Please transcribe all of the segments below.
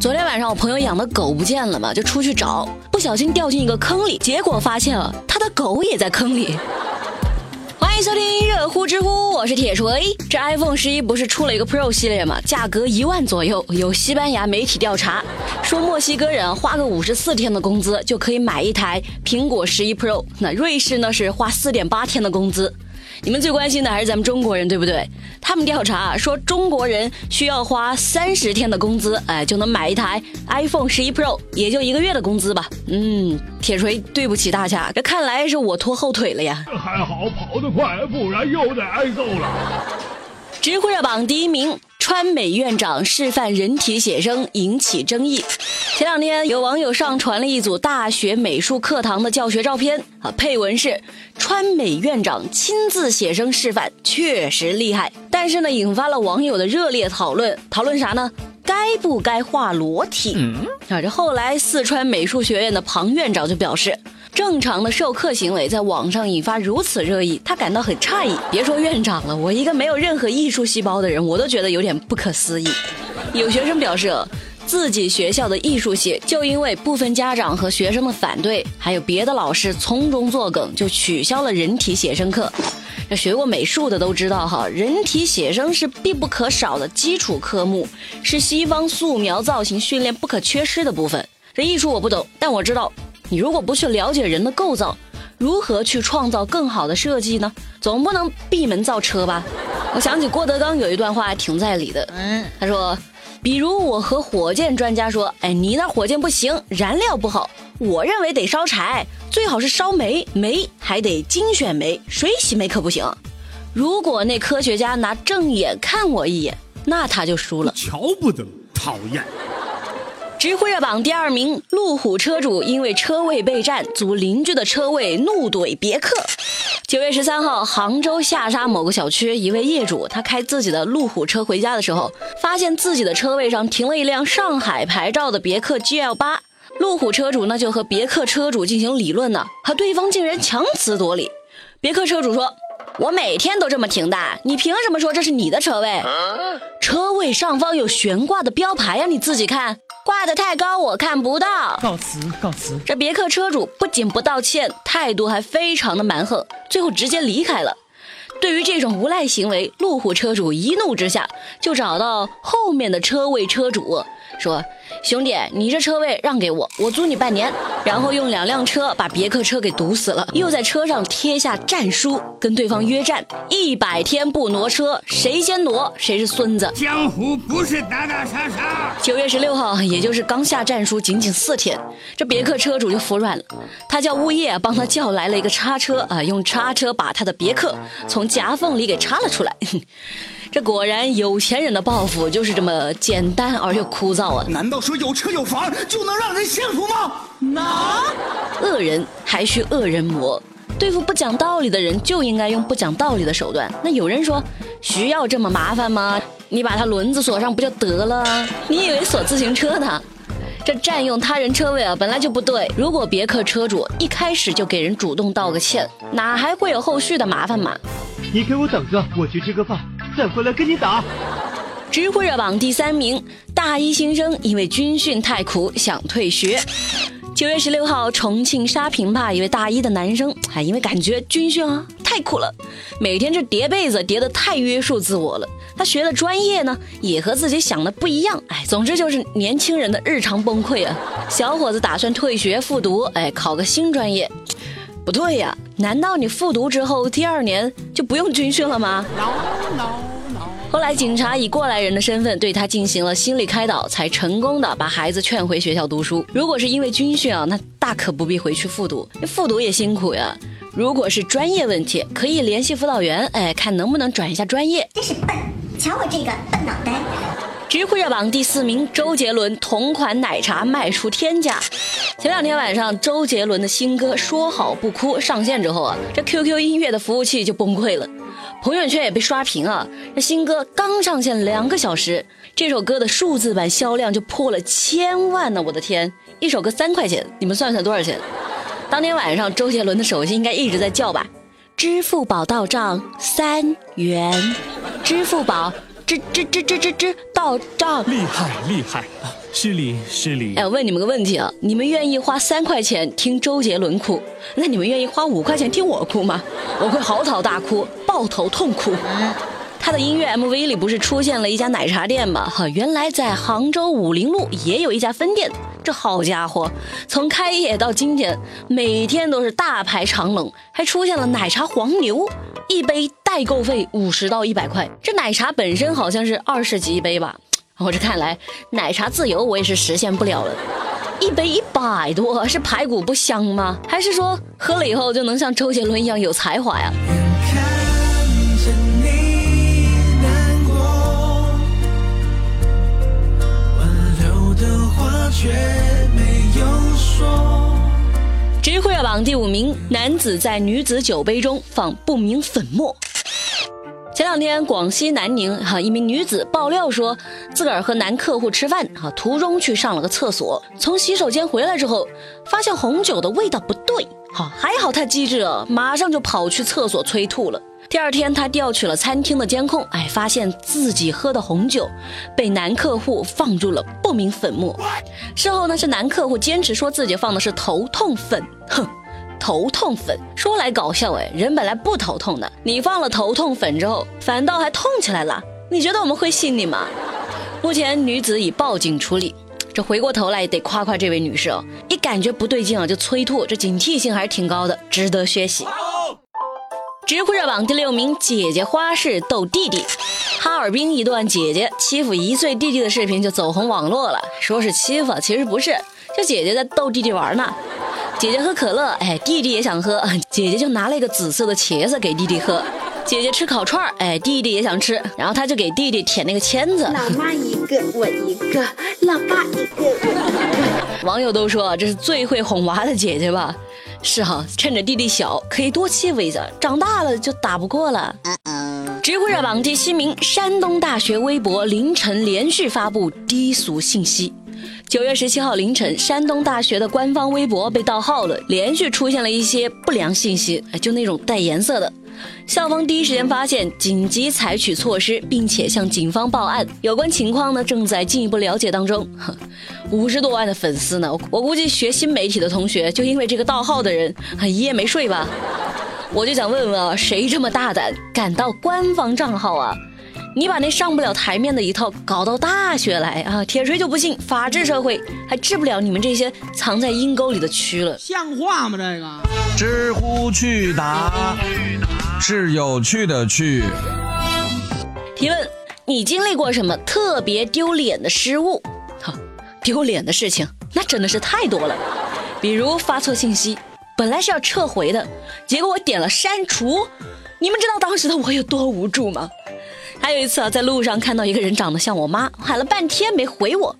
昨天晚上我朋友养的狗不见了嘛，就出去找，不小心掉进一个坑里，结果发现了，他的狗也在坑里。欢迎收听热乎知乎，我是铁锤。这 iPhone 十一不是出了一个 Pro 系列吗？价格一万左右。有西班牙媒体调查说，墨西哥人花个五十四天的工资就可以买一台苹果十一 Pro，那瑞士呢是花四点八天的工资。你们最关心的还是咱们中国人，对不对？他们调查说，中国人需要花三十天的工资，哎，就能买一台 iPhone 十一 Pro，也就一个月的工资吧。嗯，铁锤，对不起大家，这看来是我拖后腿了呀。还好跑得快，不然又得挨揍了。知乎热榜第一名。川美院长示范人体写生引起争议。前两天有网友上传了一组大学美术课堂的教学照片，啊，配文是“川美院长亲自写生示范，确实厉害”。但是呢，引发了网友的热烈讨论。讨论啥呢？该不该画裸体？啊，这后来四川美术学院的庞院长就表示。正常的授课行为在网上引发如此热议，他感到很诧异。别说院长了，我一个没有任何艺术细胞的人，我都觉得有点不可思议。有学生表示，自己学校的艺术系就因为部分家长和学生的反对，还有别的老师从中作梗，就取消了人体写生课。这学过美术的都知道哈，人体写生是必不可少的基础科目，是西方素描造型训练不可缺失的部分。这艺术我不懂，但我知道。你如果不去了解人的构造，如何去创造更好的设计呢？总不能闭门造车吧？我想起郭德纲有一段话挺在理的，嗯，他说，比如我和火箭专家说，哎，你那火箭不行，燃料不好，我认为得烧柴，最好是烧煤，煤还得精选煤，水洗煤可不行。如果那科学家拿正眼看我一眼，那他就输了，瞧不得，讨厌。知乎热榜第二名，路虎车主因为车位被占，租邻居的车位怒怼别克。九月十三号，杭州下沙某个小区，一位业主他开自己的路虎车回家的时候，发现自己的车位上停了一辆上海牌照的别克 GL 八。路虎车主呢就和别克车主进行理论呢，可对方竟然强词夺理。别克车主说：“我每天都这么停的，你凭什么说这是你的车位？车位上方有悬挂的标牌呀，你自己看。”挂的太高，我看不到。告辞，告辞。这别克车主不仅不道歉，态度还非常的蛮横，最后直接离开了。对于这种无赖行为，路虎车主一怒之下就找到后面的车位车主说。兄弟，你这车位让给我，我租你半年，然后用两辆车把别克车给堵死了，又在车上贴下战书，跟对方约战，一百天不挪车，谁先挪谁是孙子。江湖不是打打杀杀。九月十六号，也就是刚下战书仅仅四天，这别克车主就服软了，他叫物业帮他叫来了一个叉车啊，用叉车把他的别克从夹缝里给叉了出来。这果然有钱人的报复就是这么简单而又枯燥啊！难道说有车有房就能让人幸福吗？那恶人还需恶人磨，对付不讲道理的人就应该用不讲道理的手段。那有人说需要这么麻烦吗？你把他轮子锁上不就得了？你以为锁自行车呢？这占用他人车位啊，本来就不对。如果别克车主一开始就给人主动道个歉，哪还会有后续的麻烦嘛？你给我等着，我去吃个饭。回来跟你打。知乎热榜第三名，大一新生因为军训太苦想退学。九月十六号，重庆沙坪坝一位大一的男生，哎因为感觉军训啊太苦了，每天这叠被子叠得太约束自我了。他学的专业呢，也和自己想的不一样。哎，总之就是年轻人的日常崩溃啊。小伙子打算退学复读，哎，考个新专业。不对呀，难道你复读之后第二年就不用军训了吗？后来警察以过来人的身份对他进行了心理开导，才成功的把孩子劝回学校读书。如果是因为军训啊，那大可不必回去复读，复读也辛苦呀。如果是专业问题，可以联系辅导员，哎，看能不能转一下专业。真是笨，瞧我这个笨脑袋。知乎热榜第四名，周杰伦同款奶茶卖出天价。前两天晚上，周杰伦的新歌《说好不哭》上线之后啊，这 QQ 音乐的服务器就崩溃了，朋友圈也被刷屏啊。这新歌刚上线两个小时，这首歌的数字版销量就破了千万呢！我的天，一首歌三块钱，你们算算多少钱？当天晚上，周杰伦的手机应该一直在叫吧？支付宝到账三元，支付宝。知知知知知知到账。厉害厉害，失礼失礼。哎，我问你们个问题啊，你们愿意花三块钱听周杰伦哭？那你们愿意花五块钱听我哭吗？我会嚎啕大哭，抱头痛哭。他的音乐 MV 里不是出现了一家奶茶店吗？哈，原来在杭州武林路也有一家分店。这好家伙，从开业到今天，每天都是大排长龙，还出现了奶茶黄牛，一杯代购费五十到一百块。这奶茶本身好像是二十几一杯吧？我这看来，奶茶自由我也是实现不了了。一杯一百多，是排骨不香吗？还是说喝了以后就能像周杰伦一样有才华呀？榜第五名，男子在女子酒杯中放不明粉末。前两天，广西南宁哈一名女子爆料说，自个儿和男客户吃饭哈，途中去上了个厕所，从洗手间回来之后，发现红酒的味道不对，哈，还好他机智啊，马上就跑去厕所催吐了。第二天，他调取了餐厅的监控，哎，发现自己喝的红酒被男客户放入了不明粉末。事后呢，是男客户坚持说自己放的是头痛粉，哼，头痛粉说来搞笑哎，人本来不头痛的，你放了头痛粉之后，反倒还痛起来了，你觉得我们会信你吗？目前女子已报警处理，这回过头来得夸夸这位女士哦，一感觉不对劲啊就催吐，这警惕性还是挺高的，值得学习。知乎热榜第六名，姐姐花式逗弟弟。哈尔滨一段姐姐欺负一岁弟弟的视频就走红网络了。说是欺负，其实不是，这姐姐在逗弟弟玩呢。姐姐喝可乐，哎，弟弟也想喝，姐姐就拿了一个紫色的茄子给弟弟喝。姐姐吃烤串，哎，弟弟也想吃，然后他就给弟弟舔那个签子。老妈一个，我一个，老爸一个，我一个。网友都说这是最会哄娃的姐姐吧。是哈，趁着弟弟小，可以多欺负一下，长大了就打不过了。知乎热榜第七名，山东大学微博凌晨连续发布低俗信息。九月十七号凌晨，山东大学的官方微博被盗号了，连续出现了一些不良信息，就那种带颜色的。校方第一时间发现，紧急采取措施，并且向警方报案。有关情况呢，正在进一步了解当中。五十多万的粉丝呢，我估计学新媒体的同学就因为这个盗号的人，一夜没睡吧？我就想问问啊，谁这么大胆，敢盗官方账号啊？你把那上不了台面的一套搞到大学来啊？铁锤就不信，法治社会还治不了你们这些藏在阴沟里的蛆了？像话吗？这个？知乎趣答是有趣的趣。提问：你经历过什么特别丢脸的失误？哈，丢脸的事情那真的是太多了。比如发错信息，本来是要撤回的，结果我点了删除。你们知道当时的我有多无助吗？还有一次啊，在路上看到一个人长得像我妈，喊了半天没回我，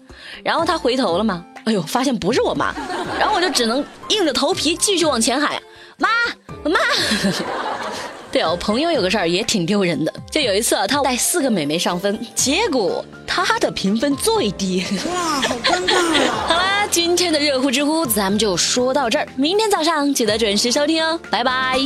然后他回头了嘛，哎呦，发现不是我妈，然后我就只能硬着头皮继续往前喊妈妈。对哦，朋友有个事儿也挺丢人的，就有一次啊，他带四个美眉上分，结果他的评分最低。哇，好尴尬呀！好啦，今天的热乎知乎咱们就说到这儿，明天早上记得准时收听哦，拜拜。